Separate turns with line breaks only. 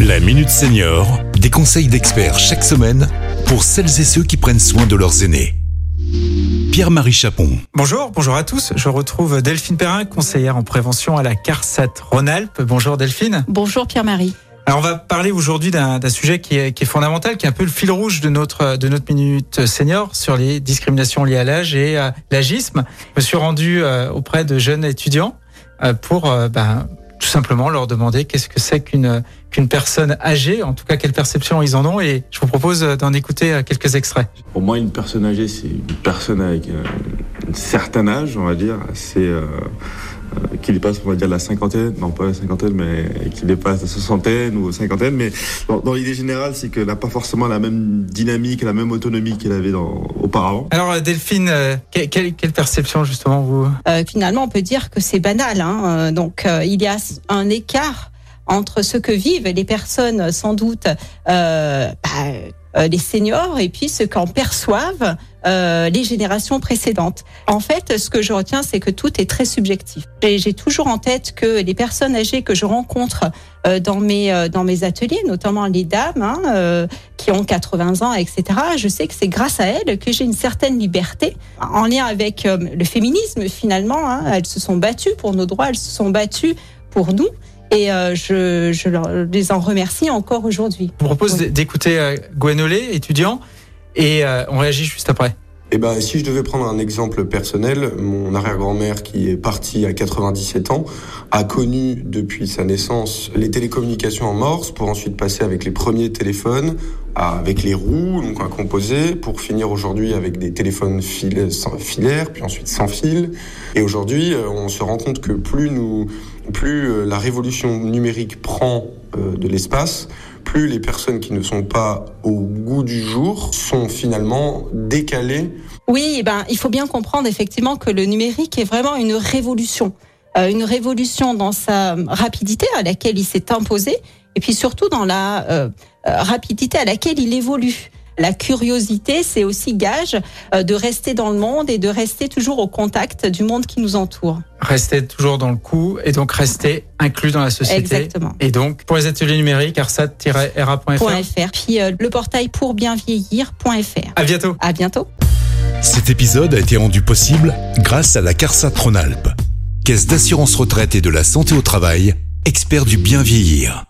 La Minute Senior, des conseils d'experts chaque semaine pour celles et ceux qui prennent soin de leurs aînés. Pierre-Marie Chapon.
Bonjour, bonjour à tous. Je retrouve Delphine Perrin, conseillère en prévention à la CARSAT Rhône-Alpes. Bonjour Delphine.
Bonjour Pierre-Marie.
Alors on va parler aujourd'hui d'un sujet qui est, qui est, fondamental, qui est un peu le fil rouge de notre de notre minute senior sur les discriminations liées à l'âge et à l'agisme. Je me suis rendu euh, auprès de jeunes étudiants euh, pour euh, ben, tout simplement leur demander qu'est-ce que c'est qu'une qu'une personne âgée, en tout cas quelle perception ils en ont, et je vous propose d'en écouter quelques extraits.
Pour moi, une personne âgée, c'est une personne avec un certain âge, on va dire, c'est euh, qui dépasse, on va dire, la cinquantaine, non pas la cinquantaine, mais qui dépasse la soixantaine ou cinquantaine. Mais dans, dans l'idée générale, c'est qu'elle n'a pas forcément la même dynamique, la même autonomie qu'elle avait dans, auparavant.
Alors euh, Delphine, euh, quelle, quelle, perception justement vous?
Euh, Finalement, on peut dire que c'est banal. Hein Donc, euh, il y a un écart entre ce que vivent les personnes, sans doute. Euh, bah, euh, les seniors et puis ce qu'en perçoivent euh, les générations précédentes. En fait, ce que je retiens, c'est que tout est très subjectif. J'ai toujours en tête que les personnes âgées que je rencontre euh, dans mes dans mes ateliers, notamment les dames hein, qui ont 80 ans, etc. Je sais que c'est grâce à elles que j'ai une certaine liberté en lien avec le féminisme. Finalement, hein. elles se sont battues pour nos droits, elles se sont battues pour nous. Et euh, je, je, les en remercie encore aujourd'hui.
Je vous propose d'écouter euh, Gwenolé, étudiant, et euh, on réagit juste après.
Eh ben, si je devais prendre un exemple personnel, mon arrière-grand-mère qui est partie à 97 ans a connu depuis sa naissance les télécommunications en morse pour ensuite passer avec les premiers téléphones avec les roues, donc à composer, pour finir aujourd'hui avec des téléphones fil filaires, puis ensuite sans fil. Et aujourd'hui, on se rend compte que plus nous, plus euh, la révolution numérique prend euh, de l'espace, plus les personnes qui ne sont pas au goût du jour sont finalement décalées.
Oui, eh ben, il faut bien comprendre effectivement que le numérique est vraiment une révolution. Euh, une révolution dans sa rapidité à laquelle il s'est imposé, et puis surtout dans la rapidité à laquelle il évolue. La curiosité, c'est aussi gage de rester dans le monde et de rester toujours au contact du monde qui nous entoure.
Rester toujours dans le coup et donc rester inclus dans la société.
Exactement.
Et donc, pour les ateliers numériques, arsat-ra.fr.
Puis le portail pour bien vieillir.fr.
À bientôt.
À bientôt.
Cet épisode a été rendu possible grâce à la CARSAT Rhône-Alpes. Caisse d'assurance retraite et de la santé au travail, expert du bien vieillir.